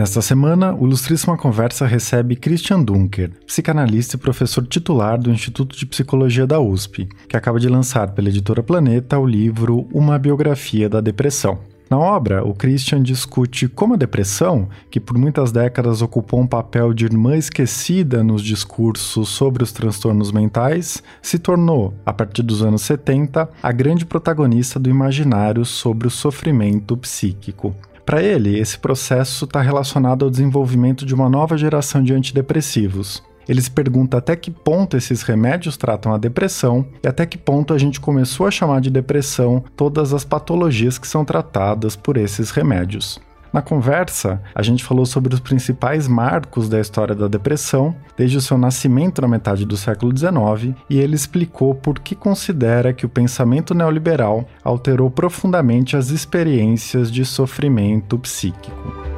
Nesta semana, o Ilustríssima Conversa recebe Christian Dunker, psicanalista e professor titular do Instituto de Psicologia da USP, que acaba de lançar pela editora Planeta o livro Uma Biografia da Depressão. Na obra, o Christian discute como a depressão, que por muitas décadas ocupou um papel de irmã esquecida nos discursos sobre os transtornos mentais, se tornou, a partir dos anos 70, a grande protagonista do imaginário sobre o sofrimento psíquico. Para ele, esse processo está relacionado ao desenvolvimento de uma nova geração de antidepressivos. Ele se pergunta até que ponto esses remédios tratam a depressão e até que ponto a gente começou a chamar de depressão todas as patologias que são tratadas por esses remédios. Na conversa, a gente falou sobre os principais marcos da história da depressão, desde o seu nascimento na metade do século XIX, e ele explicou por que considera que o pensamento neoliberal alterou profundamente as experiências de sofrimento psíquico.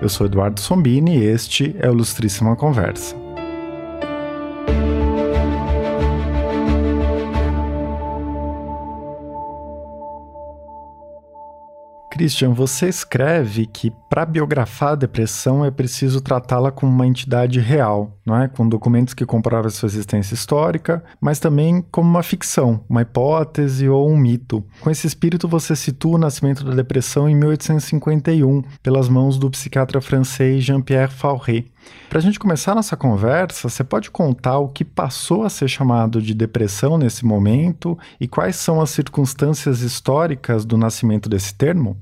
Eu sou Eduardo Sombini e este é o Ilustríssima Conversa. Christian, você escreve que para biografar a depressão é preciso tratá-la como uma entidade real, não é? Com documentos que comprovam sua existência histórica, mas também como uma ficção, uma hipótese ou um mito. Com esse espírito, você situa o nascimento da depressão em 1851, pelas mãos do psiquiatra francês Jean-Pierre Fauré. Para a gente começar nossa conversa, você pode contar o que passou a ser chamado de depressão nesse momento e quais são as circunstâncias históricas do nascimento desse termo?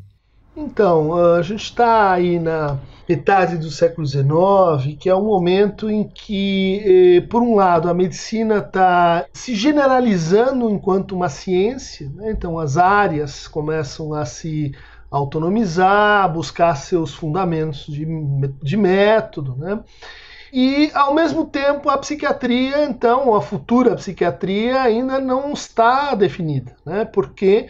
Então, a gente está aí na metade do século XIX, que é um momento em que, eh, por um lado, a medicina está se generalizando enquanto uma ciência, né? então as áreas começam a se autonomizar, buscar seus fundamentos de, de método, né? E, ao mesmo tempo, a psiquiatria, então, a futura psiquiatria ainda não está definida, né? porque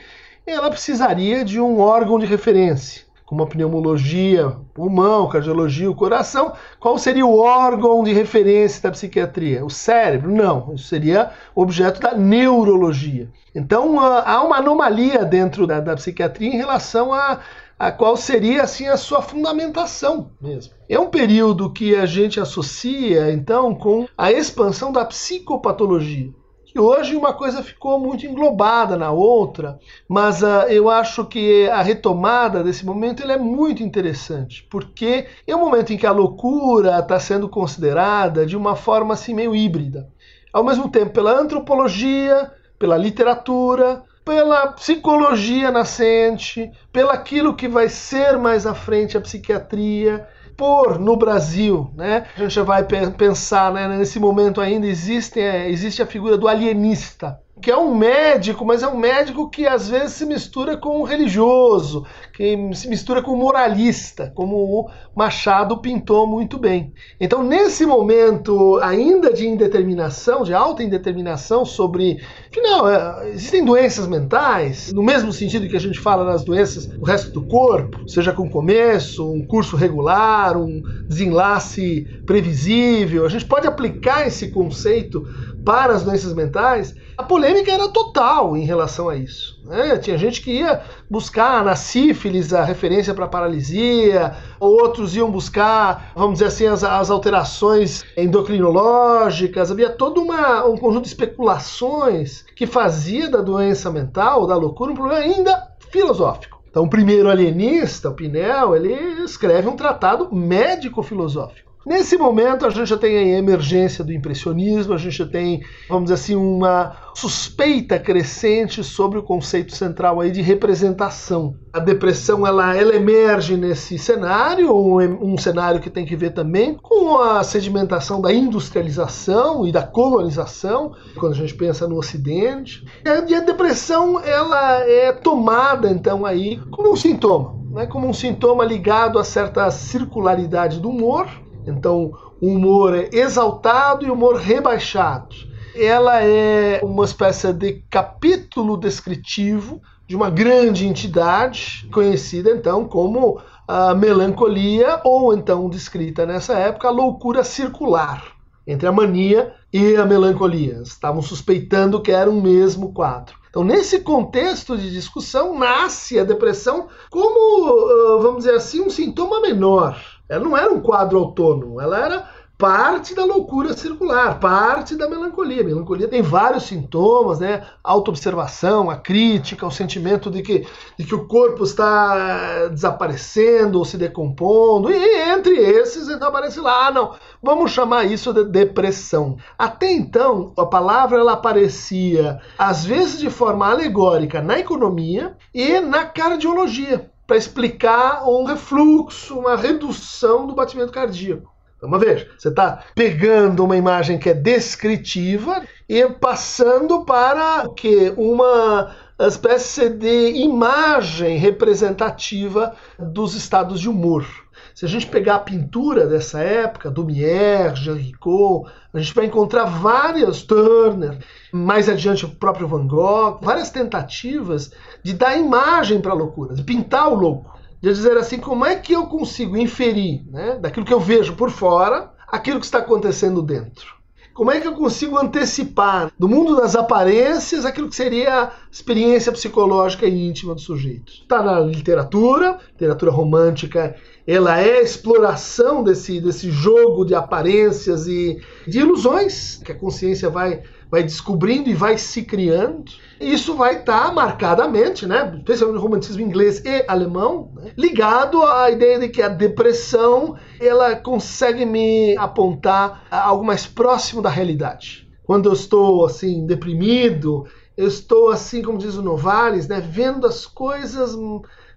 ela precisaria de um órgão de referência, como a pneumologia, pulmão, cardiologia, o coração. Qual seria o órgão de referência da psiquiatria? O cérebro? Não, isso seria objeto da neurologia. Então há uma anomalia dentro da, da psiquiatria em relação a, a qual seria assim a sua fundamentação mesmo. É um período que a gente associa então com a expansão da psicopatologia. E hoje uma coisa ficou muito englobada na outra, mas uh, eu acho que a retomada desse momento é muito interessante, porque é um momento em que a loucura está sendo considerada de uma forma assim meio híbrida. Ao mesmo tempo, pela antropologia, pela literatura, pela psicologia nascente, pelo aquilo que vai ser mais à frente a psiquiatria, por no Brasil, né? A gente vai pensar, né? Nesse momento ainda existe, é, existe a figura do alienista, que é um médico, mas é um médico que às vezes se mistura com um religioso, que se mistura com um moralista, como o Machado pintou muito bem. Então, nesse momento ainda de indeterminação, de alta indeterminação sobre, afinal, é, existem doenças mentais, no mesmo sentido que a gente fala nas doenças do resto do corpo, seja com começo, um curso regular, um desenlace previsível, a gente pode aplicar esse conceito para as doenças mentais, a polêmica era total em relação a isso. Né? Tinha gente que ia buscar na sífilis a referência para paralisia, outros iam buscar, vamos dizer assim, as, as alterações endocrinológicas. Havia todo uma, um conjunto de especulações que fazia da doença mental, da loucura, um problema ainda filosófico. Então, o primeiro alienista, o Pinel, ele escreve um tratado médico-filosófico. Nesse momento, a gente já tem a emergência do impressionismo, a gente já tem, vamos dizer assim, uma suspeita crescente sobre o conceito central aí de representação. A depressão ela, ela emerge nesse cenário, um, um cenário que tem que ver também com a sedimentação da industrialização e da colonização, quando a gente pensa no Ocidente. E a depressão ela é tomada então aí como um sintoma, né, como um sintoma ligado a certa circularidade do humor então, o humor é exaltado e humor rebaixado. Ela é uma espécie de capítulo descritivo de uma grande entidade, conhecida então como a melancolia, ou então descrita nessa época, a loucura circular, entre a mania e a melancolia. Estavam suspeitando que era um mesmo quadro. Então, nesse contexto de discussão, nasce a depressão como, vamos dizer assim, um sintoma menor. Ela não era um quadro autônomo, ela era parte da loucura circular, parte da melancolia. A melancolia tem vários sintomas, né? Autoobservação, a crítica, o sentimento de que, de que o corpo está eh, desaparecendo ou se decompondo. E entre esses, então aparece lá, ah, não, vamos chamar isso de depressão. Até então, a palavra ela aparecia às vezes de forma alegórica na economia e na cardiologia, para explicar um refluxo, uma redução do batimento cardíaco. Uma vez, você está pegando uma imagem que é descritiva e passando para o que uma espécie de imagem representativa dos estados de humor. Se a gente pegar a pintura dessa época, Dumier, Jean Ricot, a gente vai encontrar várias, Turner, mais adiante o próprio Van Gogh, várias tentativas de dar imagem para a loucura, de pintar o louco de dizer assim, como é que eu consigo inferir né, daquilo que eu vejo por fora aquilo que está acontecendo dentro? Como é que eu consigo antecipar do mundo das aparências aquilo que seria a experiência psicológica e íntima do sujeito? Está na literatura, literatura romântica, ela é a exploração desse, desse jogo de aparências e de ilusões que a consciência vai vai descobrindo e vai se criando. Isso vai estar tá marcadamente, né, especialmente no romantismo inglês e alemão, né, ligado à ideia de que a depressão ela consegue me apontar algo mais próximo da realidade. Quando eu estou assim deprimido, eu estou assim, como diz o Novares, né, vendo as coisas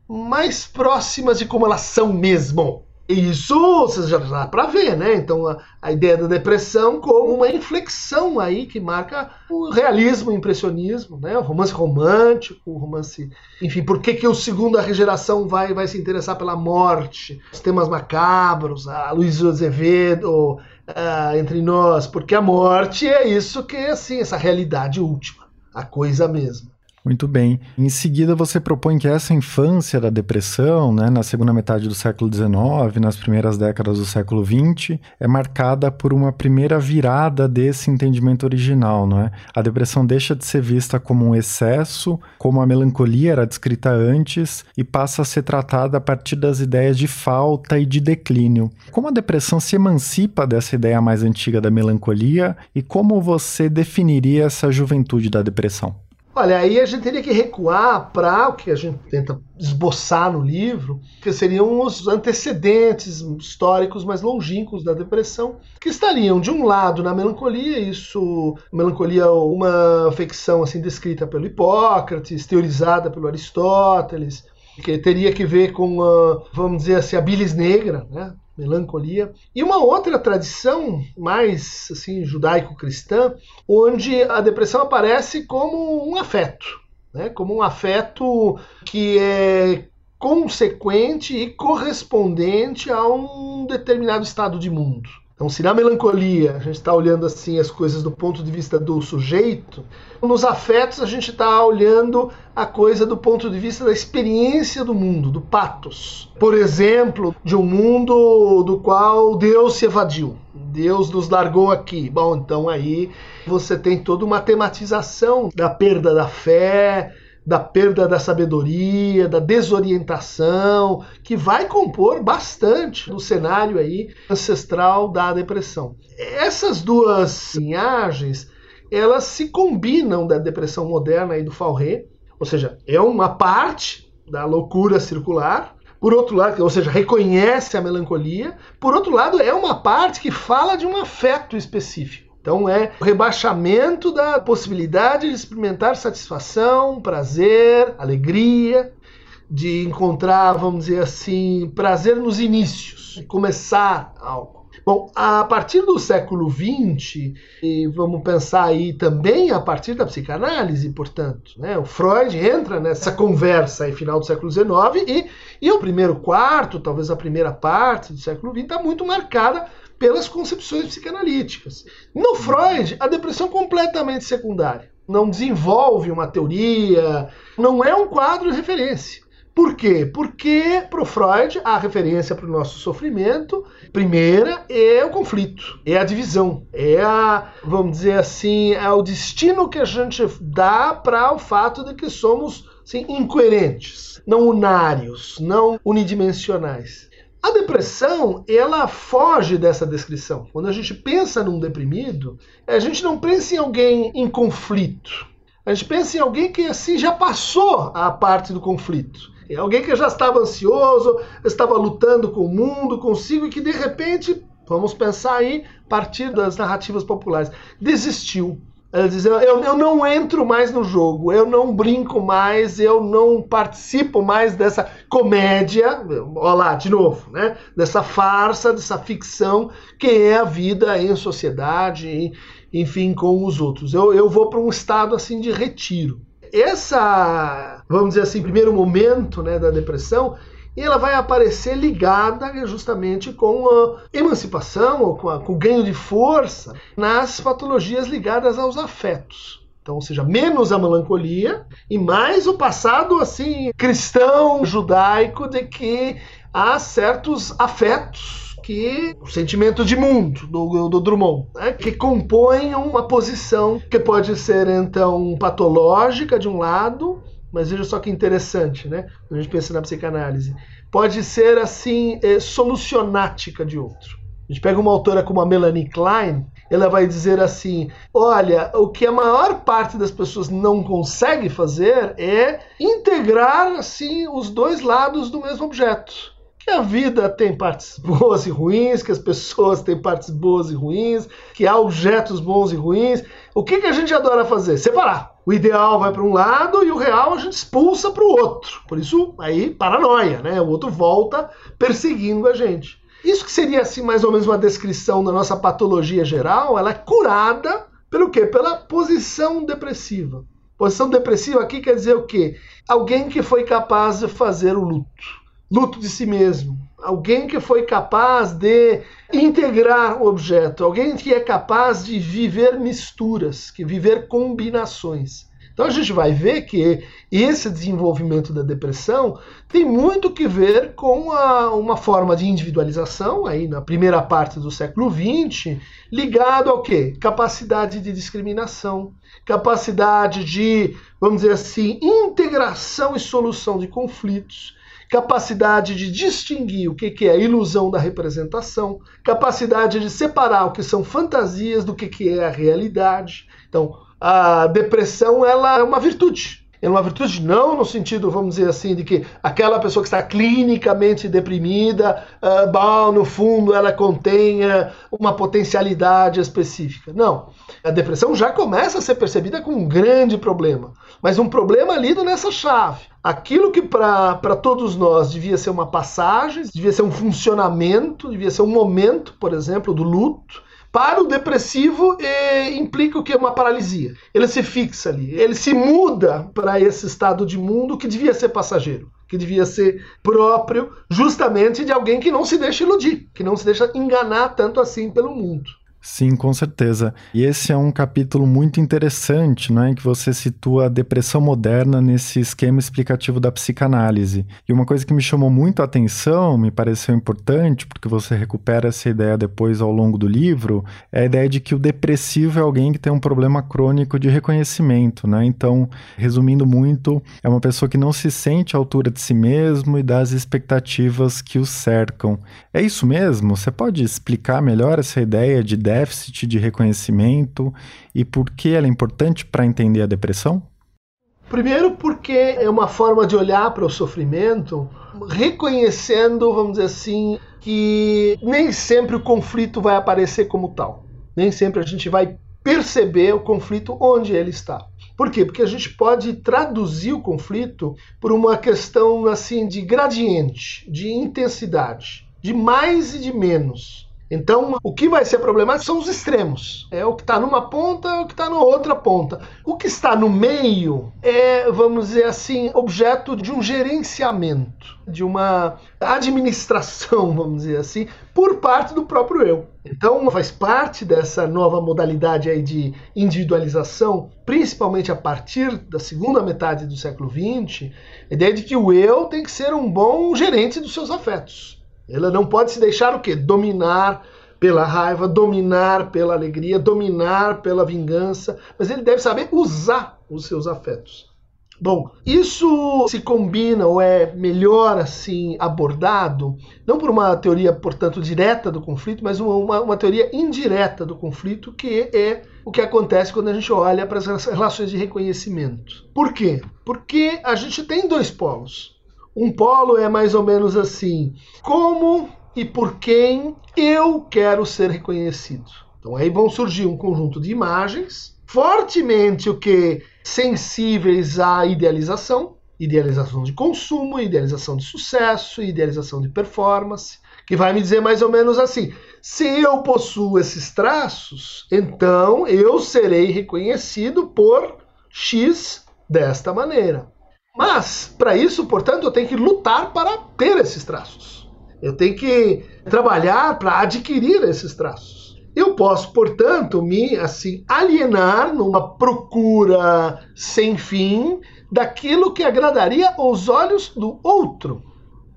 mais próximas de como elas são mesmo. Isso você já dá para ver, né? Então a, a, ideia da depressão como uma inflexão aí que marca o realismo, o impressionismo, né? O romance romântico, o romance, enfim, por que que o segunda geração vai vai se interessar pela morte, os temas macabros, a Luiz Azevedo, uh, entre nós, porque a morte é isso que é assim, essa realidade última, a coisa mesma. Muito bem. Em seguida, você propõe que essa infância da depressão, né, na segunda metade do século XIX, nas primeiras décadas do século XX, é marcada por uma primeira virada desse entendimento original, não é? A depressão deixa de ser vista como um excesso, como a melancolia era descrita antes, e passa a ser tratada a partir das ideias de falta e de declínio. Como a depressão se emancipa dessa ideia mais antiga da melancolia e como você definiria essa juventude da depressão? Olha, aí a gente teria que recuar para o que a gente tenta esboçar no livro, que seriam os antecedentes históricos mais longínquos da depressão, que estariam de um lado na melancolia, isso, melancolia uma ficção assim descrita pelo Hipócrates, teorizada pelo Aristóteles, que teria que ver com, a, vamos dizer assim, a bilis negra, né? Melancolia. E uma outra tradição mais assim judaico-cristã, onde a depressão aparece como um afeto, né? como um afeto que é consequente e correspondente a um determinado estado de mundo. Então, se na melancolia a gente está olhando assim as coisas do ponto de vista do sujeito, nos afetos a gente está olhando a coisa do ponto de vista da experiência do mundo, do patos. Por exemplo, de um mundo do qual Deus se evadiu. Deus nos largou aqui. Bom, então aí você tem toda uma tematização da perda da fé, da perda da sabedoria, da desorientação, que vai compor bastante no cenário aí ancestral da depressão. Essas duas linhagens, elas se combinam da depressão moderna e do Fauret, ou seja, é uma parte da loucura circular, por outro lado, ou seja, reconhece a melancolia, por outro lado, é uma parte que fala de um afeto específico. Então é o rebaixamento da possibilidade de experimentar satisfação, prazer, alegria, de encontrar, vamos dizer assim, prazer nos inícios, de começar algo. Bom, a partir do século XX, e vamos pensar aí também a partir da psicanálise, portanto, né? o Freud entra nessa conversa aí, final do século XIX e, e o primeiro quarto, talvez a primeira parte do século XX, está muito marcada pelas concepções psicanalíticas. No Freud, a depressão é completamente secundária. Não desenvolve uma teoria, não é um quadro de referência. Por quê? Porque para o Freud a referência para o nosso sofrimento, primeira, é o conflito, é a divisão, é a, vamos dizer assim, é o destino que a gente dá para o fato de que somos assim, incoerentes, não unários, não unidimensionais. A depressão, ela foge dessa descrição. Quando a gente pensa num deprimido, a gente não pensa em alguém em conflito. A gente pensa em alguém que assim já passou a parte do conflito. É alguém que já estava ansioso, estava lutando com o mundo, consigo, e que de repente, vamos pensar aí, a partir das narrativas populares, desistiu. Ela diz: eu, eu não entro mais no jogo, eu não brinco mais, eu não participo mais dessa comédia, olha lá, de novo, né? Dessa farsa, dessa ficção que é a vida em sociedade, enfim, com os outros. Eu, eu vou para um estado assim de retiro essa, vamos dizer assim, primeiro momento né, da depressão, ela vai aparecer ligada justamente com a emancipação ou com, a, com o ganho de força nas patologias ligadas aos afetos. Então, ou seja, menos a melancolia e mais o passado assim cristão judaico de que há certos afetos que o sentimento de mundo do, do Drummond, né, que compõem uma posição que pode ser então patológica de um lado, mas veja só que interessante, né? a gente pensa na psicanálise, pode ser assim é, solucionática de outro. A gente pega uma autora como a Melanie Klein, ela vai dizer assim: olha, o que a maior parte das pessoas não consegue fazer é integrar assim os dois lados do mesmo objeto que a vida tem partes boas e ruins, que as pessoas têm partes boas e ruins, que há objetos bons e ruins. O que, que a gente adora fazer? Separar. O ideal vai para um lado e o real a gente expulsa para o outro. Por isso, aí, paranoia, né? O outro volta perseguindo a gente. Isso que seria, assim, mais ou menos uma descrição da nossa patologia geral, ela é curada pelo quê? Pela posição depressiva. Posição depressiva aqui quer dizer o quê? Alguém que foi capaz de fazer o luto luto de si mesmo. Alguém que foi capaz de integrar o objeto, alguém que é capaz de viver misturas, que viver combinações. Então a gente vai ver que esse desenvolvimento da depressão tem muito que ver com a, uma forma de individualização, aí na primeira parte do século XX, ligado ao quê? Capacidade de discriminação, capacidade de, vamos dizer assim, integração e solução de conflitos capacidade de distinguir o que é ilusão da representação, capacidade de separar o que são fantasias do que é a realidade. Então, a depressão ela é uma virtude. É uma virtude não no sentido, vamos dizer assim, de que aquela pessoa que está clinicamente deprimida, uh, no fundo ela contenha uma potencialidade específica. Não. A depressão já começa a ser percebida como um grande problema, mas um problema lido nessa chave. Aquilo que para todos nós devia ser uma passagem, devia ser um funcionamento, devia ser um momento, por exemplo, do luto, para o depressivo implica o que? Uma paralisia. Ele se fixa ali, ele se muda para esse estado de mundo que devia ser passageiro, que devia ser próprio justamente de alguém que não se deixa iludir, que não se deixa enganar tanto assim pelo mundo. Sim, com certeza. E esse é um capítulo muito interessante, né, em que você situa a depressão moderna nesse esquema explicativo da psicanálise. E uma coisa que me chamou muito a atenção, me pareceu importante, porque você recupera essa ideia depois ao longo do livro, é a ideia de que o depressivo é alguém que tem um problema crônico de reconhecimento, né? Então, resumindo muito, é uma pessoa que não se sente à altura de si mesmo e das expectativas que o cercam. É isso mesmo? Você pode explicar melhor essa ideia de déficit de reconhecimento e por que ela é importante para entender a depressão? Primeiro, porque é uma forma de olhar para o sofrimento reconhecendo, vamos dizer assim, que nem sempre o conflito vai aparecer como tal. Nem sempre a gente vai perceber o conflito onde ele está. Por quê? Porque a gente pode traduzir o conflito por uma questão assim de gradiente, de intensidade, de mais e de menos. Então, o que vai ser problemático são os extremos. É o que está numa ponta, é o que está na outra ponta. O que está no meio é, vamos dizer assim, objeto de um gerenciamento, de uma administração, vamos dizer assim, por parte do próprio eu. Então, faz parte dessa nova modalidade aí de individualização, principalmente a partir da segunda metade do século XX, a ideia de que o eu tem que ser um bom gerente dos seus afetos. Ela não pode se deixar o quê? Dominar pela raiva, dominar pela alegria, dominar pela vingança, mas ele deve saber usar os seus afetos. Bom, isso se combina ou é melhor assim abordado, não por uma teoria, portanto, direta do conflito, mas uma, uma, teoria indireta do conflito, que é o que acontece quando a gente olha para as relações de reconhecimento. Por quê? Porque a gente tem dois polos. Um polo é mais ou menos assim: como e por quem eu quero ser reconhecido. Então aí vão surgir um conjunto de imagens fortemente o que sensíveis à idealização, idealização de consumo, idealização de sucesso, idealização de performance, que vai me dizer mais ou menos assim: se eu possuo esses traços, então eu serei reconhecido por X desta maneira. Mas, para isso, portanto, eu tenho que lutar para ter esses traços. Eu tenho que trabalhar para adquirir esses traços. Eu posso, portanto, me assim alienar numa procura sem fim daquilo que agradaria aos olhos do outro.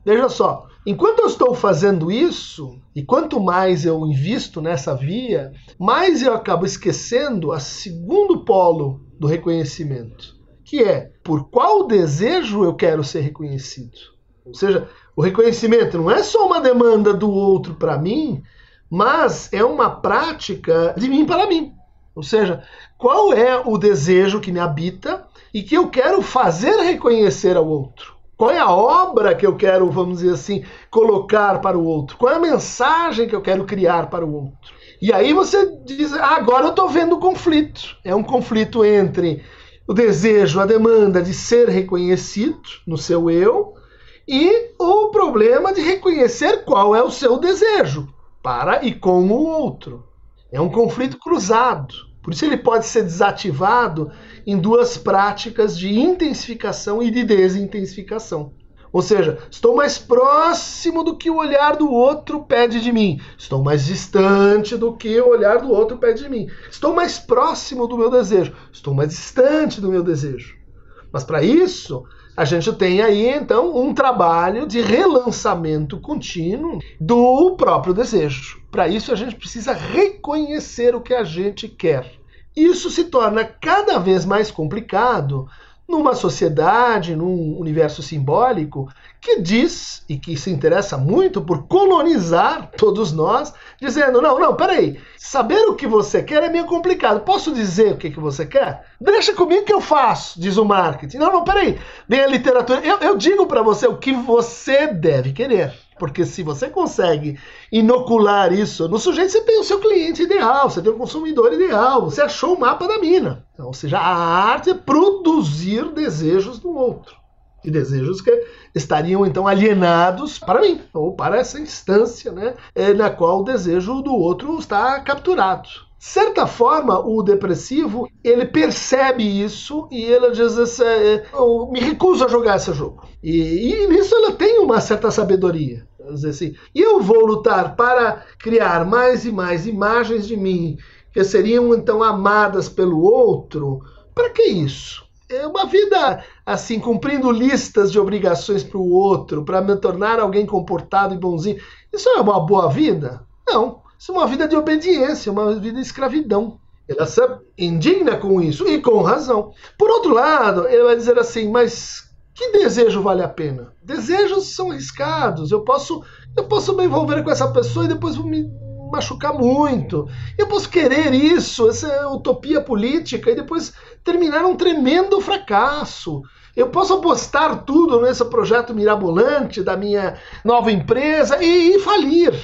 Veja só, enquanto eu estou fazendo isso, e quanto mais eu invisto nessa via, mais eu acabo esquecendo a segundo polo do reconhecimento, que é por qual desejo eu quero ser reconhecido. Ou seja, o reconhecimento não é só uma demanda do outro para mim, mas é uma prática de mim para mim. Ou seja, qual é o desejo que me habita e que eu quero fazer reconhecer ao outro? Qual é a obra que eu quero, vamos dizer assim, colocar para o outro? Qual é a mensagem que eu quero criar para o outro? E aí você diz, ah, agora eu estou vendo o conflito. É um conflito entre o desejo, a demanda de ser reconhecido no seu eu e o problema de reconhecer qual é o seu desejo para e com o outro. É um conflito cruzado. Por isso ele pode ser desativado em duas práticas de intensificação e de desintensificação. Ou seja, estou mais próximo do que o olhar do outro pede de mim. Estou mais distante do que o olhar do outro pede de mim. Estou mais próximo do meu desejo. Estou mais distante do meu desejo. Mas para isso, a gente tem aí então um trabalho de relançamento contínuo do próprio desejo. Para isso, a gente precisa reconhecer o que a gente quer. Isso se torna cada vez mais complicado numa sociedade, num universo simbólico que diz e que se interessa muito por colonizar todos nós, dizendo: não, não, peraí, saber o que você quer é meio complicado. Posso dizer o que, que você quer? Deixa comigo que eu faço, diz o marketing. Não, não, peraí, vem a literatura. Eu, eu digo para você o que você deve querer. Porque se você consegue inocular isso no sujeito, você tem o seu cliente ideal, você tem o consumidor ideal, você achou o mapa da mina. Então, ou seja, a arte é produzir desejos do outro. E desejos que estariam então alienados para mim, ou para essa instância né, é, na qual o desejo do outro está capturado certa forma, o depressivo ele percebe isso e ele diz assim, eu me recuso a jogar esse jogo. E, e nisso ele tem uma certa sabedoria. Dizer assim, e eu vou lutar para criar mais e mais imagens de mim que seriam então amadas pelo outro. Para que isso? É uma vida assim, cumprindo listas de obrigações para o outro, para me tornar alguém comportado e bonzinho. Isso é uma boa vida? Não. Isso é uma vida de obediência, uma vida de escravidão. Ela se indigna com isso, e com razão. Por outro lado, ele vai dizer assim, mas que desejo vale a pena? Desejos são arriscados. Eu posso, eu posso me envolver com essa pessoa e depois me machucar muito. Eu posso querer isso, essa utopia política, e depois terminar um tremendo fracasso. Eu posso apostar tudo nesse projeto mirabolante da minha nova empresa e, e falir.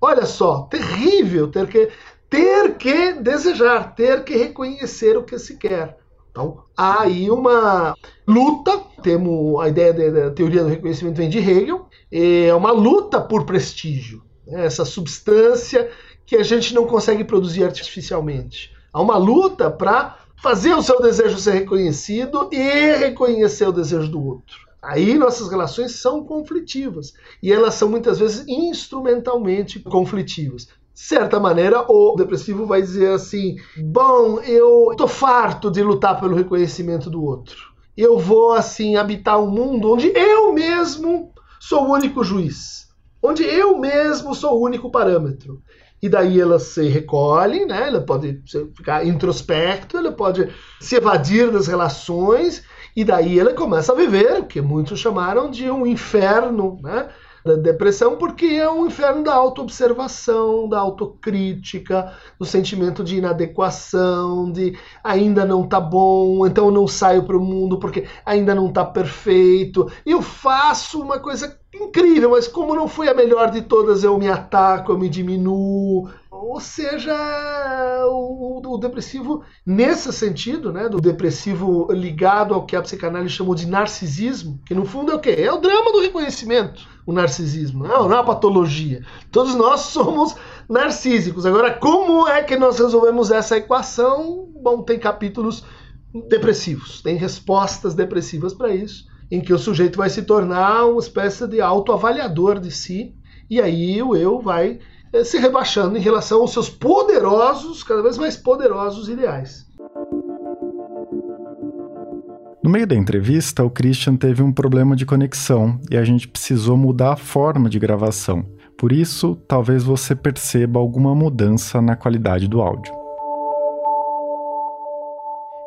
Olha só, terrível ter que ter que desejar, ter que reconhecer o que se quer. Então, há aí uma luta, temos a ideia da teoria do reconhecimento vem de Hegel, é uma luta por prestígio. Né? Essa substância que a gente não consegue produzir artificialmente. Há uma luta para fazer o seu desejo ser reconhecido e reconhecer o desejo do outro. Aí nossas relações são conflitivas e elas são muitas vezes instrumentalmente conflitivas. Certa maneira, o depressivo vai dizer assim: bom, eu tô farto de lutar pelo reconhecimento do outro. Eu vou assim habitar um mundo onde eu mesmo sou o único juiz, onde eu mesmo sou o único parâmetro e daí ela se recolhe, né? ela pode ficar introspecto, ela pode se evadir das relações, e daí ela começa a viver o que muitos chamaram de um inferno né? Da depressão, porque é um inferno da autoobservação, da autocrítica, do sentimento de inadequação, de ainda não tá bom, então eu não saio para o mundo porque ainda não tá perfeito, eu faço uma coisa incrível, mas como não foi a melhor de todas, eu me ataco, eu me diminuo. Ou seja, o, o, depressivo, nesse sentido, né, do depressivo ligado ao que a psicanálise chamou de narcisismo, que no fundo é o quê? É o drama do reconhecimento, o narcisismo, não, não é uma patologia. Todos nós somos narcísicos. Agora, como é que nós resolvemos essa equação? Bom, tem capítulos depressivos, tem respostas depressivas para isso em que o sujeito vai se tornar uma espécie de autoavaliador de si, e aí o eu vai eh, se rebaixando em relação aos seus poderosos, cada vez mais poderosos ideais. No meio da entrevista, o Christian teve um problema de conexão e a gente precisou mudar a forma de gravação. Por isso, talvez você perceba alguma mudança na qualidade do áudio.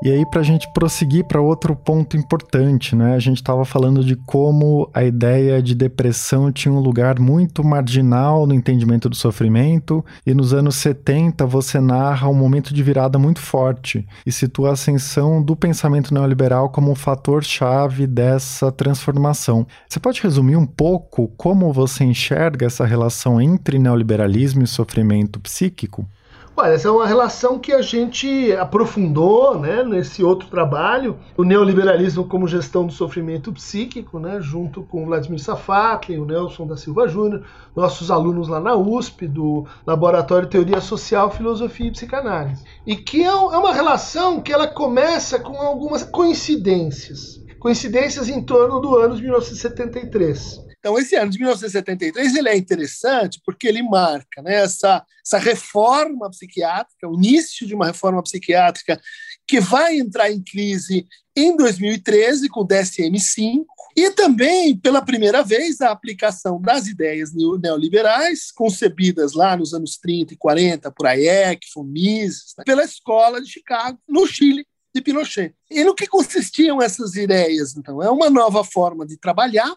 E aí, para a gente prosseguir para outro ponto importante, né? A gente estava falando de como a ideia de depressão tinha um lugar muito marginal no entendimento do sofrimento, e nos anos 70 você narra um momento de virada muito forte e situa a ascensão do pensamento neoliberal como um fator-chave dessa transformação. Você pode resumir um pouco como você enxerga essa relação entre neoliberalismo e sofrimento psíquico? Olha, essa é uma relação que a gente aprofundou né, nesse outro trabalho, o neoliberalismo como gestão do sofrimento psíquico, né, junto com Vladimir Safatli, o Nelson da Silva Júnior, nossos alunos lá na USP, do Laboratório Teoria Social, Filosofia e Psicanálise. E que é, é uma relação que ela começa com algumas coincidências. Coincidências em torno do ano de 1973. Então, esse ano de 1973 ele é interessante porque ele marca né, essa, essa reforma psiquiátrica, o início de uma reforma psiquiátrica que vai entrar em crise em 2013 com o DSM-5 e também, pela primeira vez, a aplicação das ideias neoliberais, concebidas lá nos anos 30 e 40 por Hayek, von Mises, né, pela Escola de Chicago, no Chile, de Pinochet. E no que consistiam essas ideias? Então, é uma nova forma de trabalhar,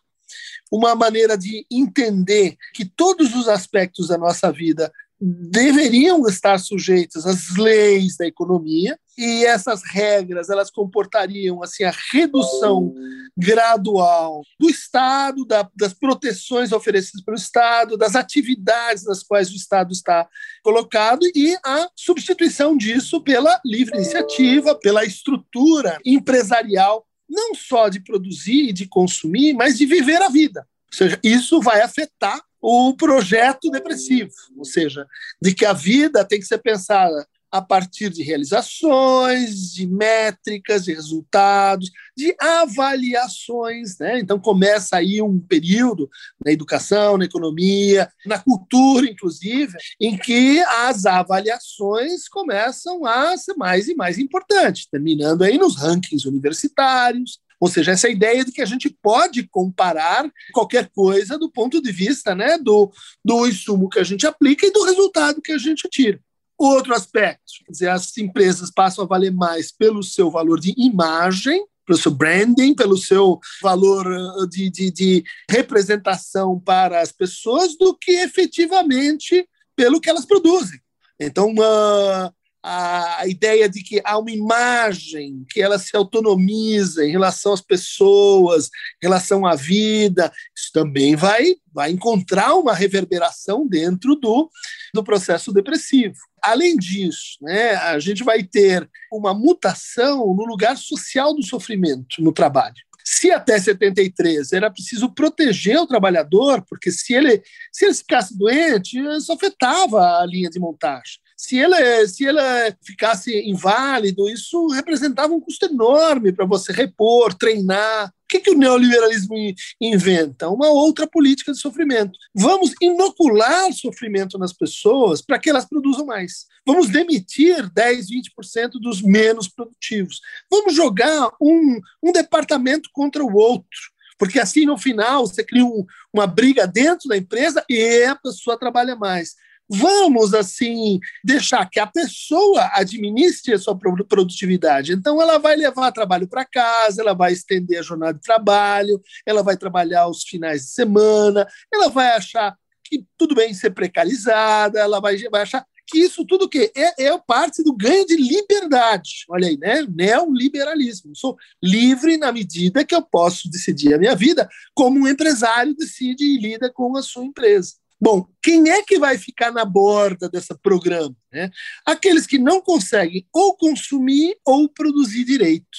uma maneira de entender que todos os aspectos da nossa vida deveriam estar sujeitos às leis da economia e essas regras elas comportariam assim a redução gradual do Estado da, das proteções oferecidas pelo Estado das atividades nas quais o Estado está colocado e a substituição disso pela livre iniciativa pela estrutura empresarial não só de produzir e de consumir, mas de viver a vida. Ou seja, isso vai afetar o projeto depressivo, ou seja, de que a vida tem que ser pensada a partir de realizações, de métricas, de resultados, de avaliações. Né? Então, começa aí um período na educação, na economia, na cultura, inclusive, em que as avaliações começam a ser mais e mais importantes, terminando aí nos rankings universitários, ou seja, essa ideia de que a gente pode comparar qualquer coisa do ponto de vista né, do, do insumo que a gente aplica e do resultado que a gente tira. Outro aspecto, quer dizer, as empresas passam a valer mais pelo seu valor de imagem, pelo seu branding, pelo seu valor uh, de, de, de, representação para as pessoas, do que efetivamente pelo que elas produzem. Então, uh, a ideia de que há uma imagem que ela se autonomiza em relação às pessoas, em relação à vida, isso também vai, vai encontrar uma reverberação dentro do, do processo depressivo. Além disso, né, a gente vai ter uma mutação no lugar social do sofrimento no trabalho. Se até 73 era preciso proteger o trabalhador, porque se ele, se ele ficasse doente, isso afetava a linha de montagem. Se ele, se ele ficasse inválido, isso representava um custo enorme para você repor, treinar. O que, que o neoliberalismo inventa? Uma outra política de sofrimento. Vamos inocular sofrimento nas pessoas para que elas produzam mais. Vamos demitir 10, 20% dos menos produtivos. Vamos jogar um, um departamento contra o outro porque assim no final você cria um, uma briga dentro da empresa e a pessoa trabalha mais. Vamos, assim, deixar que a pessoa administre a sua produtividade. Então, ela vai levar trabalho para casa, ela vai estender a jornada de trabalho, ela vai trabalhar os finais de semana, ela vai achar que tudo bem ser precarizada, ela vai, vai achar que isso tudo que é, é parte do ganho de liberdade. Olha aí, né? Neoliberalismo. sou livre na medida que eu posso decidir a minha vida, como um empresário decide e lida com a sua empresa. Bom, quem é que vai ficar na borda desse programa? Né? Aqueles que não conseguem ou consumir ou produzir direito.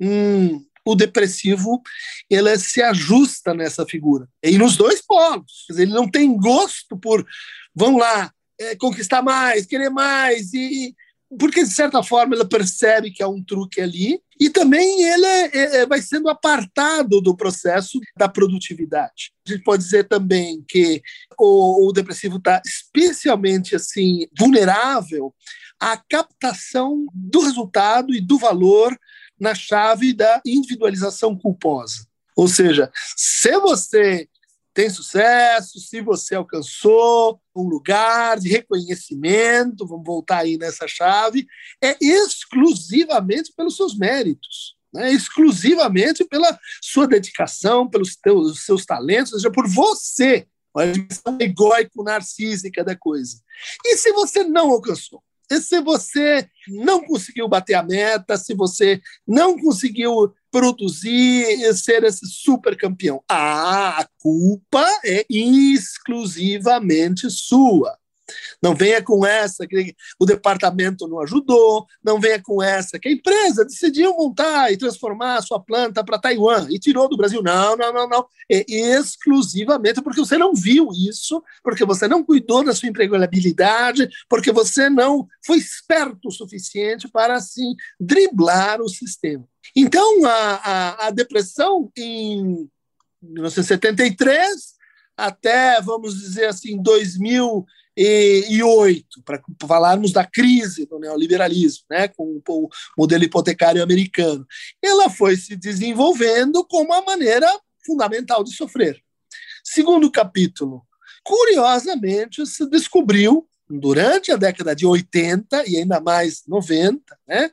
Hum, o depressivo ele se ajusta nessa figura. E nos dois polos. Ele não tem gosto por, vamos lá, é, conquistar mais, querer mais, e, porque de certa forma ele percebe que há um truque ali e também ele é, é, é, vai sendo apartado do processo da produtividade. A gente pode dizer também que o, o depressivo está especialmente assim vulnerável à captação do resultado e do valor na chave da individualização culposa. Ou seja, se você tem sucesso, se você alcançou um lugar de reconhecimento, vamos voltar aí nessa chave, é exclusivamente pelos seus méritos, né? exclusivamente pela sua dedicação, pelos teus, seus talentos, ou seja, por você, a dimensão egóico-narcísica da coisa. E se você não alcançou? E se você não conseguiu bater a meta, se você não conseguiu produzir e ser esse super campeão? Ah, a culpa é exclusivamente sua. Não venha com essa que o departamento não ajudou, não venha com essa que a empresa decidiu montar e transformar a sua planta para Taiwan e tirou do Brasil. Não, não, não, não. É exclusivamente porque você não viu isso, porque você não cuidou da sua empregabilidade, porque você não foi esperto o suficiente para, assim, driblar o sistema. Então, a, a, a depressão em 1973 até, vamos dizer assim, 2000 e oito, para falarmos da crise do neoliberalismo, né, com o modelo hipotecário americano. Ela foi se desenvolvendo como uma maneira fundamental de sofrer. Segundo capítulo, curiosamente se descobriu durante a década de 80 e ainda mais 90, né,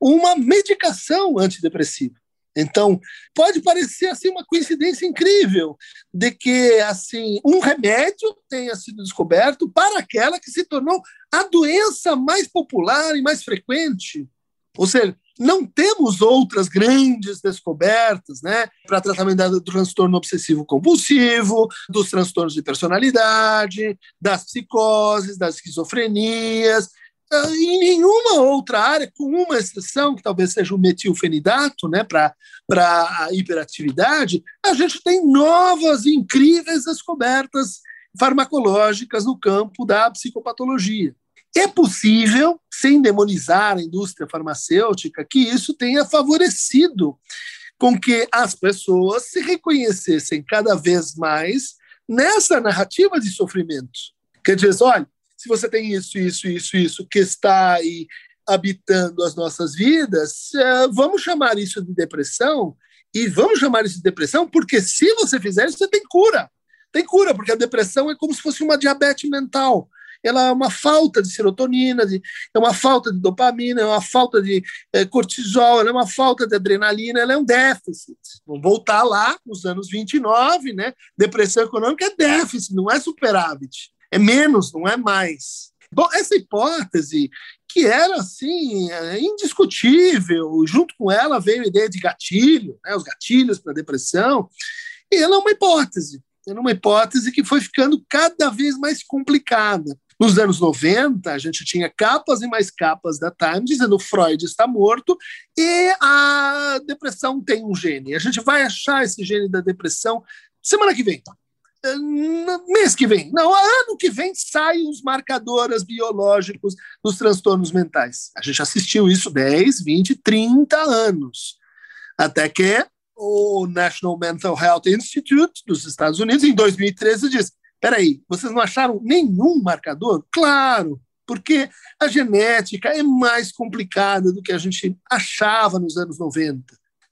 uma medicação antidepressiva. Então, pode parecer assim uma coincidência incrível de que assim um remédio tenha sido descoberto para aquela que se tornou a doença mais popular e mais frequente. Ou seja, não temos outras grandes descobertas né, para tratamento do transtorno obsessivo compulsivo, dos transtornos de personalidade, das psicoses, das esquizofrenias em nenhuma outra área, com uma exceção, que talvez seja o metilfenidato, né, para a hiperatividade, a gente tem novas incríveis descobertas farmacológicas no campo da psicopatologia. É possível, sem demonizar a indústria farmacêutica, que isso tenha favorecido com que as pessoas se reconhecessem cada vez mais nessa narrativa de sofrimento. Quer dizer, olha, se você tem isso, isso, isso, isso que está aí habitando as nossas vidas, é, vamos chamar isso de depressão e vamos chamar isso de depressão porque se você fizer isso, você tem cura. Tem cura, porque a depressão é como se fosse uma diabetes mental. Ela é uma falta de serotonina, de, é uma falta de dopamina, é uma falta de é, cortisol, é uma falta de adrenalina, ela é um déficit. Vamos voltar lá nos anos 29, né? Depressão econômica é déficit, não é superávit. É menos, não é mais. Bom, essa hipótese, que era assim, é, indiscutível, junto com ela veio a ideia de gatilho, né, os gatilhos para a depressão, e ela é uma hipótese. Era uma hipótese que foi ficando cada vez mais complicada. Nos anos 90, a gente tinha capas e mais capas da Time dizendo Freud está morto e a depressão tem um gene. A gente vai achar esse gene da depressão semana que vem. Mês que vem, não, ano que vem saem os marcadores biológicos dos transtornos mentais. A gente assistiu isso 10, 20, 30 anos. Até que o National Mental Health Institute dos Estados Unidos, em 2013, diz: peraí, vocês não acharam nenhum marcador? Claro, porque a genética é mais complicada do que a gente achava nos anos 90.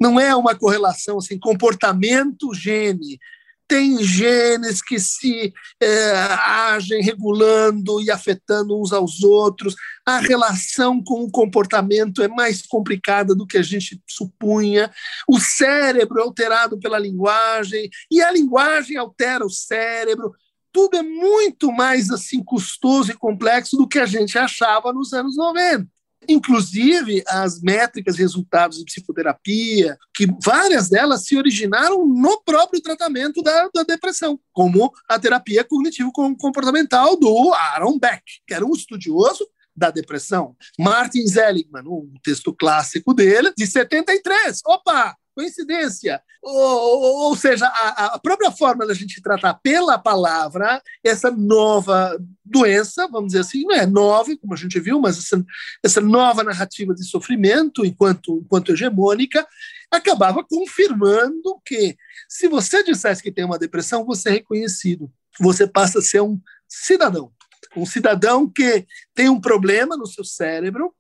Não é uma correlação assim, comportamento-gene tem genes que se é, agem regulando e afetando uns aos outros. A relação com o comportamento é mais complicada do que a gente supunha. O cérebro é alterado pela linguagem e a linguagem altera o cérebro. Tudo é muito mais assim custoso e complexo do que a gente achava nos anos 90 inclusive as métricas resultados de psicoterapia, que várias delas se originaram no próprio tratamento da, da depressão, como a terapia cognitivo-comportamental do Aaron Beck, que era um estudioso da depressão. Martin Seligman, um texto clássico dele, de 73. Opa! Coincidência. Ou, ou seja, a, a, própria forma da gente tratar pela palavra essa nova doença, vamos dizer assim, não é nova, como a gente viu, mas essa, essa nova narrativa de sofrimento, enquanto, enquanto hegemônica, acabava confirmando que se você dissesse que tem uma depressão, você é reconhecido. Você passa a ser um cidadão. Um cidadão que tem um problema no seu cérebro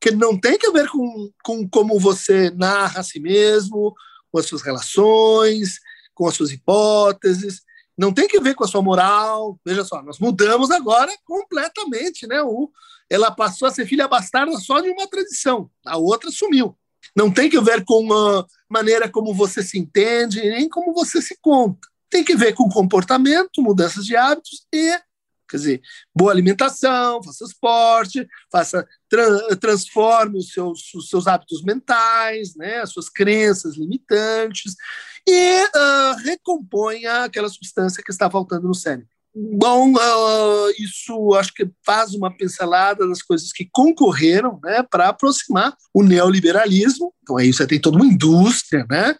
que não tem que ver com, com como você narra a si mesmo, com as suas relações, com as suas hipóteses, não tem que ver com a sua moral. Veja só, nós mudamos agora completamente, né? O, ela passou a ser filha bastarda só de uma tradição, a outra sumiu. Não tem que ver com a maneira como você se entende, nem como você se conta. Tem que ver com comportamento, mudanças de hábitos e Quer dizer, boa alimentação, faça esporte, faça tra transforme os seus, os seus hábitos mentais, né, as suas crenças limitantes e uh, recomponha aquela substância que está faltando no cérebro. Bom, uh, isso acho que faz uma pincelada das coisas que concorreram né, para aproximar o neoliberalismo. Então, aí você tem toda uma indústria né,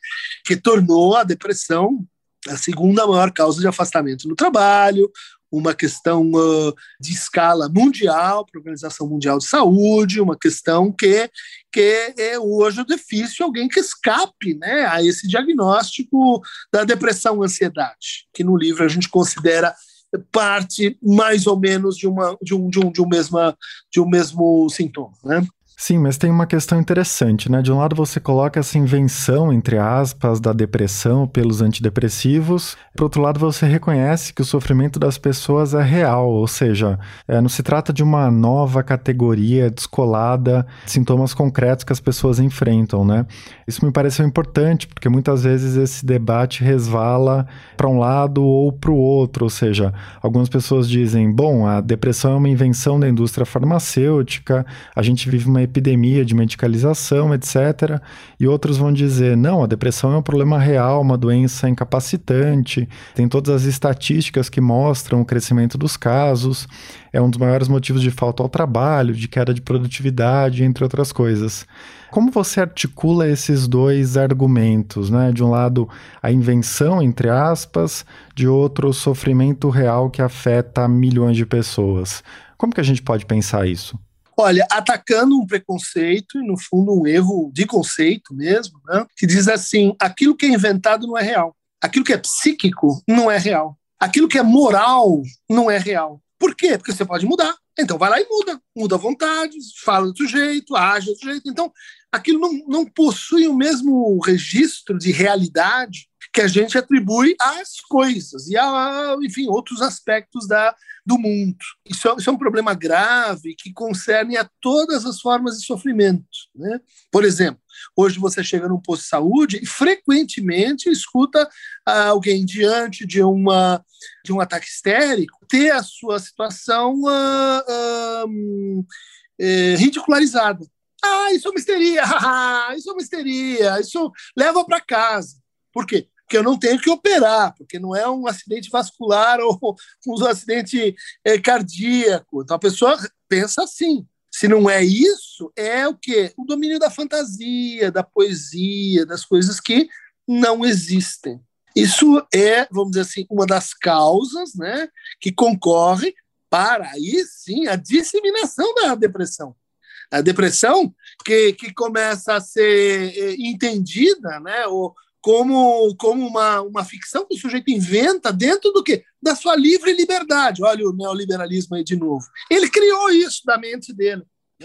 que tornou a depressão a segunda maior causa de afastamento no trabalho, uma questão uh, de escala mundial, para a Organização Mundial de Saúde, uma questão que, que é hoje difícil alguém que escape né, a esse diagnóstico da depressão ansiedade, que no livro a gente considera parte mais ou menos de, uma, de, um, de, um, de, um, mesma, de um mesmo sintoma. Né? Sim, mas tem uma questão interessante, né? De um lado você coloca essa invenção, entre aspas, da depressão pelos antidepressivos, por outro lado você reconhece que o sofrimento das pessoas é real, ou seja, é, não se trata de uma nova categoria descolada de sintomas concretos que as pessoas enfrentam, né? Isso me pareceu importante, porque muitas vezes esse debate resvala para um lado ou para o outro, ou seja, algumas pessoas dizem, bom, a depressão é uma invenção da indústria farmacêutica, a gente vive uma epidemia de medicalização, etc. E outros vão dizer: não, a depressão é um problema real, uma doença incapacitante, tem todas as estatísticas que mostram o crescimento dos casos, é um dos maiores motivos de falta ao trabalho, de queda de produtividade, entre outras coisas. Como você articula esses dois argumentos, né? De um lado, a invenção, entre aspas, de outro, o sofrimento real que afeta milhões de pessoas. Como que a gente pode pensar isso? Olha, atacando um preconceito e, no fundo, um erro de conceito mesmo, né? que diz assim: aquilo que é inventado não é real. Aquilo que é psíquico não é real. Aquilo que é moral não é real. Por quê? Porque você pode mudar. Então vai lá e muda. Muda a vontade, fala do jeito, age do jeito. Então, aquilo não, não possui o mesmo registro de realidade que a gente atribui às coisas e a, enfim, outros aspectos da, do mundo. Isso é, isso é um problema grave que concerne a todas as formas de sofrimento. Né? Por exemplo, hoje você chega num posto de saúde e frequentemente escuta alguém diante de, uma, de um ataque histérico ter a sua situação uh, uh, uh, ridicularizada. Ah, isso é uma histeria, isso é uma histeria, isso leva para casa. Por quê? Porque eu não tenho que operar, porque não é um acidente vascular ou um acidente é, cardíaco. Então a pessoa pensa assim. Se não é isso, é o quê? O domínio da fantasia, da poesia, das coisas que não existem. Isso é, vamos dizer assim, uma das causas né, que concorre para aí sim a disseminação da depressão. A depressão que, que começa a ser eh, entendida né, ou, como, como uma, uma ficção que o sujeito inventa dentro do quê? Da sua livre liberdade. Olha o neoliberalismo aí de novo. Ele criou isso da mente dele.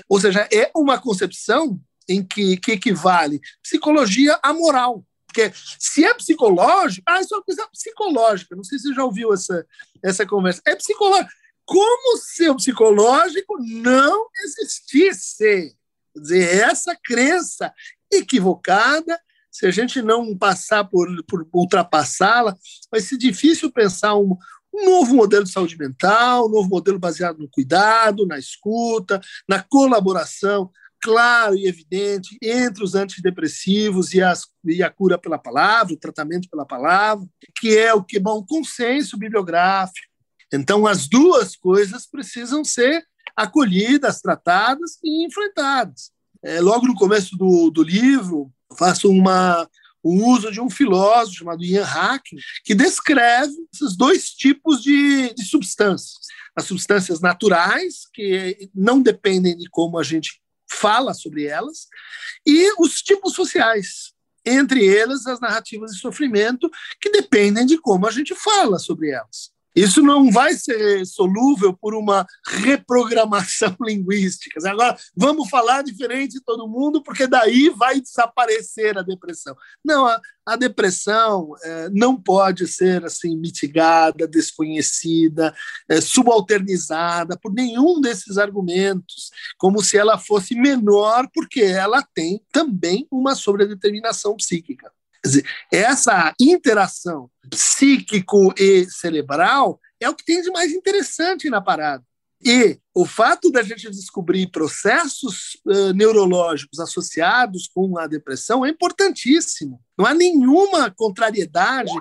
Ou seja, é uma concepção em que, que equivale psicologia à moral. Porque se é psicológico, ah, isso é uma coisa psicológica. Não sei se você já ouviu essa, essa conversa. É psicológico. Como se o psicológico não existisse. Quer dizer, essa crença equivocada, se a gente não passar por, por ultrapassá-la, vai ser difícil pensar um, um novo modelo de saúde mental, um novo modelo baseado no cuidado, na escuta, na colaboração claro e evidente entre os antidepressivos e, as, e a cura pela palavra, o tratamento pela palavra, que é o que bom consenso bibliográfico. Então, as duas coisas precisam ser acolhidas, tratadas e enfrentadas. É, logo no começo do, do livro, faço uma, o uso de um filósofo chamado Ian Hacking, que descreve esses dois tipos de, de substâncias. As substâncias naturais, que não dependem de como a gente fala sobre elas, e os tipos sociais, entre elas as narrativas de sofrimento, que dependem de como a gente fala sobre elas. Isso não vai ser solúvel por uma reprogramação linguística. Agora, vamos falar diferente de todo mundo, porque daí vai desaparecer a depressão. Não, a, a depressão é, não pode ser assim mitigada, desconhecida, é, subalternizada por nenhum desses argumentos, como se ela fosse menor, porque ela tem também uma sobredeterminação psíquica. Essa interação psíquico e cerebral é o que tem de mais interessante na parada. E o fato da gente descobrir processos uh, neurológicos associados com a depressão é importantíssimo. Não há nenhuma contrariedade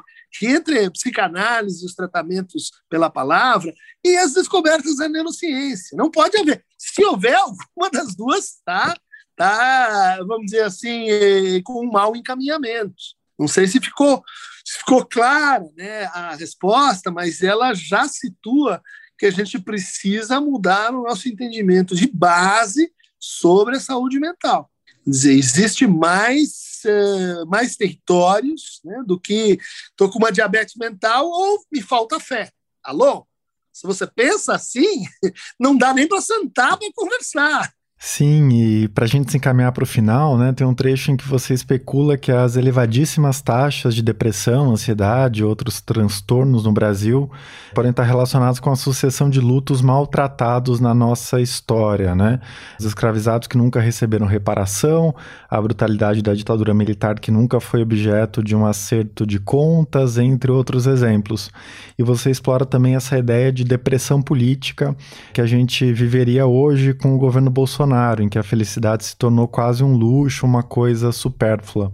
entre a psicanálise, os tratamentos pela palavra e as descobertas da neurociência. Não pode haver. Se houver alguma das duas, está está, vamos dizer assim, eh, com um mau encaminhamento. Não sei se ficou, se ficou clara né, a resposta, mas ela já situa que a gente precisa mudar o nosso entendimento de base sobre a saúde mental. Quer dizer, existe mais, uh, mais territórios né, do que estou com uma diabetes mental ou me falta fé. Alô? Se você pensa assim, não dá nem para sentar para conversar. Sim, e para a gente se encaminhar para o final, né, tem um trecho em que você especula que as elevadíssimas taxas de depressão, ansiedade e outros transtornos no Brasil podem estar relacionados com a sucessão de lutos maltratados na nossa história, né? Os escravizados que nunca receberam reparação, a brutalidade da ditadura militar que nunca foi objeto de um acerto de contas, entre outros exemplos. E você explora também essa ideia de depressão política que a gente viveria hoje com o governo Bolsonaro Bolsonaro, em que a felicidade se tornou quase um luxo, uma coisa supérflua.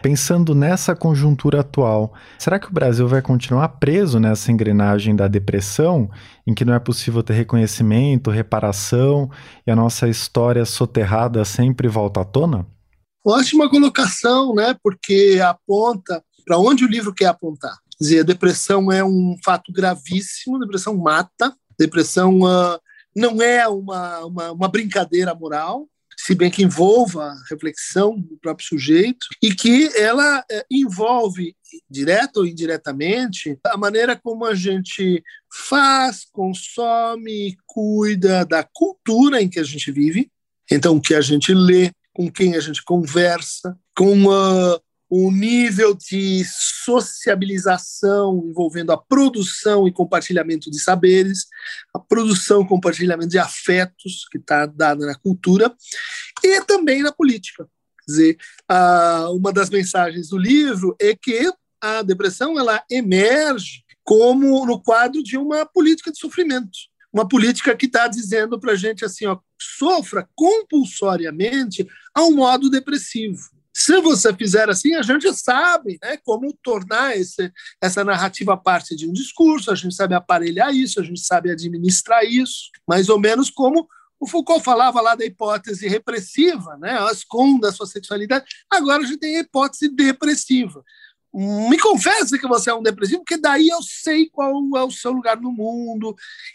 Pensando nessa conjuntura atual, será que o Brasil vai continuar preso nessa engrenagem da depressão, em que não é possível ter reconhecimento, reparação e a nossa história soterrada sempre volta à tona? Ótima colocação, né? Porque aponta para onde o livro quer apontar. Quer dizer, a depressão é um fato gravíssimo, a depressão mata, depressão uh, não é uma, uma, uma brincadeira moral, se bem que envolva reflexão do próprio sujeito, e que ela é, envolve, direta ou indiretamente, a maneira como a gente faz, consome, cuida da cultura em que a gente vive, então o que a gente lê, com quem a gente conversa, com uh, o nível de sociabilização envolvendo a produção e compartilhamento de saberes, a produção e compartilhamento de afetos, que está dada na cultura, e também na política. Quer dizer, uma das mensagens do livro é que a depressão ela emerge como no quadro de uma política de sofrimento. Uma política que está dizendo para a gente assim, ó, sofra compulsoriamente a um modo depressivo Se você fizer assim, a gente sabe né, como tornar esse, essa narrativa parte de um discurso, a gente sabe aparelhar isso, a gente sabe administrar isso, mais ou menos como o Foucault falava lá da hipótese repressiva, né, esconda a sua sexualidade. Agora a gente tem a hipótese depressiva. Me confesse que você é um depressivo, porque daí eu sei qual é o seu lugar no mundo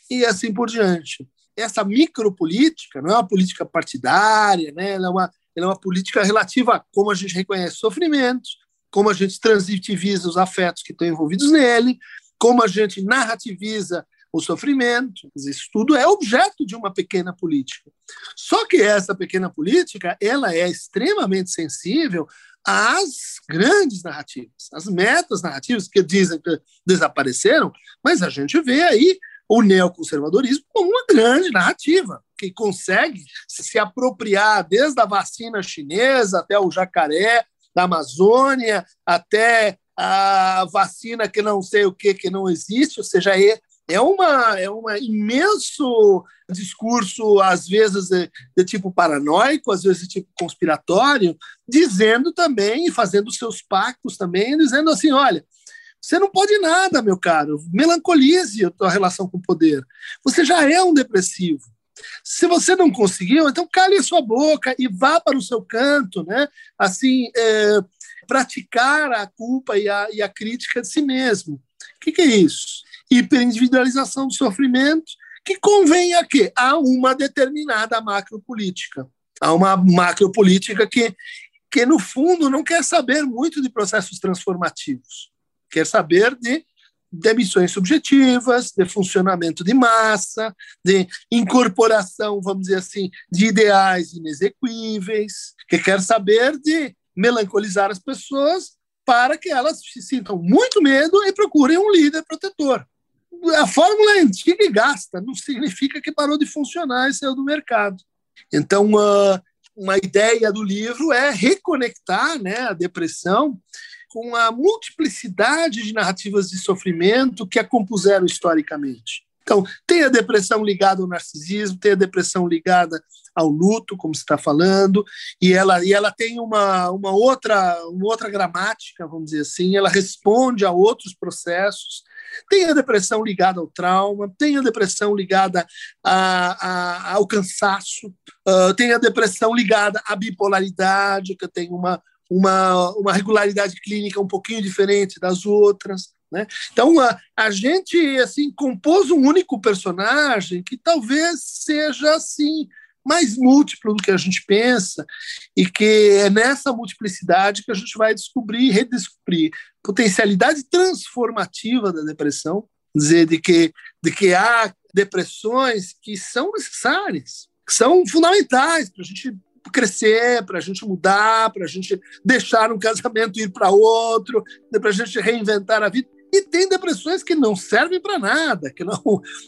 e assim por diante. Essa micropolítica não é uma política partidária, né? ela, é uma, ela é uma política relativa a como a gente reconhece sofrimentos, como a gente transitiviza os afetos que estão envolvidos nele, como a gente narrativiza o sofrimento. Isso tudo é objeto de uma pequena política. Só que essa pequena política ela é extremamente sensível às grandes narrativas, às metas narrativas que dizem que desapareceram, mas a gente vê aí o neoconservadorismo como uma grande narrativa que consegue se apropriar desde a vacina chinesa até o jacaré da Amazônia, até a vacina que não sei o que que não existe, ou seja, é, é uma é um imenso discurso às vezes de, de, tipo paranoico, às vezes de tipo conspiratório, dizendo também fazendo seus pactos também, dizendo assim, olha, você não pode nada, meu caro. Melancolize a tua relação com o poder. Você já é um depressivo. Se você não conseguiu, então cale a sua boca e vá para o seu canto, né? Assim, é, praticar a culpa e a, e a crítica de si mesmo. O que, que é isso? Hiperindividualização do sofrimento, que convém a quê? A uma determinada macropolítica. A uma macropolítica que, que, no fundo, não quer saber muito de processos transformativos quer saber de demissões subjetivas, de funcionamento de massa, de incorporação, vamos dizer assim, de ideais inexequíveis, que quer saber de melancolizar as pessoas para que elas se sintam muito medo e procurem um líder protetor. A fórmula é antiga e gasta, não significa que parou de funcionar e saiu do mercado. Então, uma ideia do livro é reconectar né, a depressão com a multiplicidade de narrativas de sofrimento que a compuseram historicamente. Então, tem a depressão ligada ao narcisismo, tem a depressão ligada ao luto, como você está falando, e ela, e ela tem uma, uma, outra, uma outra gramática, vamos dizer assim, ela responde a outros processos. Tem a depressão ligada ao trauma, tem a depressão ligada a, a, ao cansaço, uh, tem a depressão ligada à bipolaridade, que tem uma, uma, uma regularidade clínica um pouquinho diferente das outras. Né? Então, a, a gente assim compôs um único personagem que talvez seja assim mais múltiplo do que a gente pensa e que é nessa multiplicidade que a gente vai descobrir, redescobrir potencialidade transformativa da depressão, dizer de que de que há depressões que são necessárias, que são fundamentais para a gente crescer, para a gente mudar, para a gente deixar um casamento ir para outro, para a gente reinventar a vida. E tem depressões que não servem para nada, que não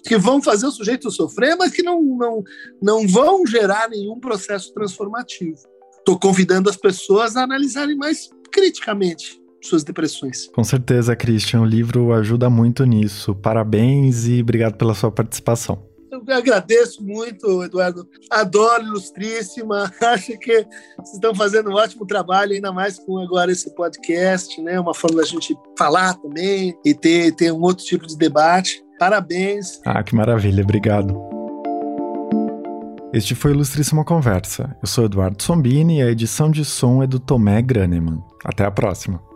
que vão fazer o sujeito sofrer, mas que não, não, não vão gerar nenhum processo transformativo. Estou convidando as pessoas a analisarem mais criticamente suas depressões. Com certeza, Christian, o livro ajuda muito nisso. Parabéns e obrigado pela sua participação. Eu agradeço muito, Eduardo. Adoro Ilustríssima. Acho que vocês estão fazendo um ótimo trabalho, ainda mais com agora esse podcast, né? Uma forma da gente falar também e ter, ter um outro tipo de debate. Parabéns. Ah, que maravilha. Obrigado. Este foi Ilustríssima Conversa. Eu sou Eduardo Sombini e a edição de som é do Tomé Graneman. Até a próxima.